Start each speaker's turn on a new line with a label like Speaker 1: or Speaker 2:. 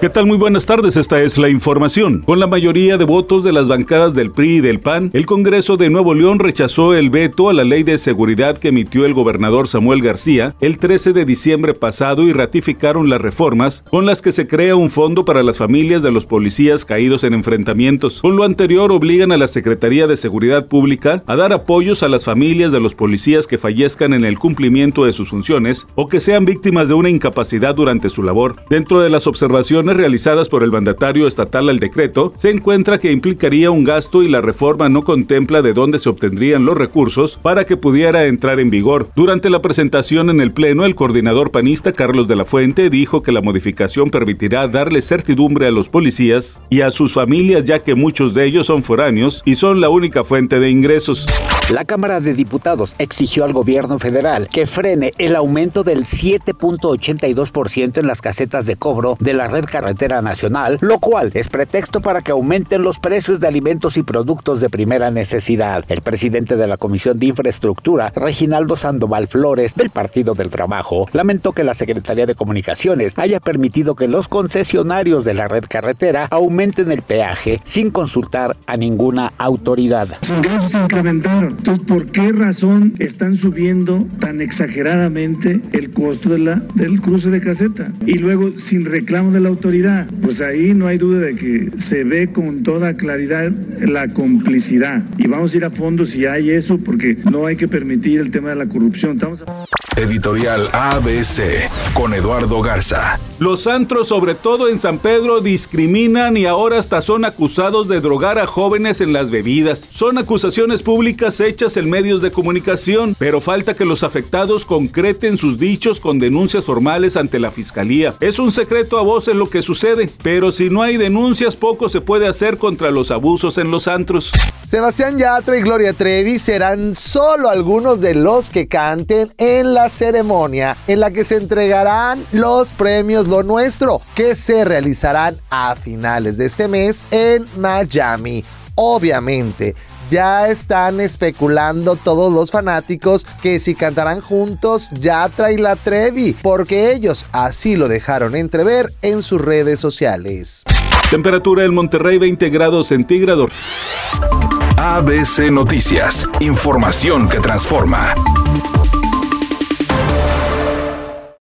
Speaker 1: ¿Qué tal? Muy buenas tardes, esta es la información. Con la mayoría de votos de las bancadas del PRI y del PAN, el Congreso de Nuevo León rechazó el veto a la ley de seguridad que emitió el gobernador Samuel García el 13 de diciembre pasado y ratificaron las reformas con las que se crea un fondo para las familias de los policías caídos en enfrentamientos. Con lo anterior obligan a la Secretaría de Seguridad Pública a dar apoyos a las familias de los policías que fallezcan en el cumplimiento de sus funciones o que sean víctimas de una incapacidad durante su labor. Dentro de las observaciones realizadas por el mandatario estatal al decreto, se encuentra que implicaría un gasto y la reforma no contempla de dónde se obtendrían los recursos para que pudiera entrar en vigor. Durante la presentación en el Pleno, el coordinador panista Carlos de la Fuente dijo que la modificación permitirá darle certidumbre a los policías y a sus familias ya que muchos de ellos son foráneos y son la única fuente de ingresos.
Speaker 2: La Cámara de Diputados exigió al gobierno federal que frene el aumento del 7.82% en las casetas de cobro de la red carretera nacional, lo cual es pretexto para que aumenten los precios de alimentos y productos de primera necesidad. El presidente de la Comisión de Infraestructura, Reginaldo Sandoval Flores, del Partido del Trabajo, lamentó que la Secretaría de Comunicaciones haya permitido que los concesionarios de la red carretera aumenten el peaje sin consultar a ninguna autoridad.
Speaker 3: Los ingresos se incrementaron entonces, ¿por qué razón están subiendo tan exageradamente el costo de la, del cruce de caseta? Y luego, sin reclamo de la autoridad, pues ahí no hay duda de que se ve con toda claridad la complicidad. Y vamos a ir a fondo si hay eso, porque no hay que permitir el tema de la corrupción. Estamos
Speaker 4: Editorial ABC con Eduardo Garza.
Speaker 1: Los antros, sobre todo en San Pedro, discriminan y ahora hasta son acusados de drogar a jóvenes en las bebidas. Son acusaciones públicas hechas en medios de comunicación, pero falta que los afectados concreten sus dichos con denuncias formales ante la fiscalía. Es un secreto a voces lo sucede, pero si no hay denuncias, poco se puede hacer contra los abusos en los antros.
Speaker 5: Sebastián Yatra y Gloria Trevi serán solo algunos de los que canten en la ceremonia en la que se entregarán los premios Lo Nuestro, que se realizarán a finales de este mes en Miami. Obviamente, ya están especulando todos los fanáticos que si cantarán juntos Yatra y la Trevi, porque ellos así lo dejaron entrever en sus redes sociales.
Speaker 1: Temperatura en Monterrey 20 grados centígrados.
Speaker 4: ABC Noticias, información que transforma.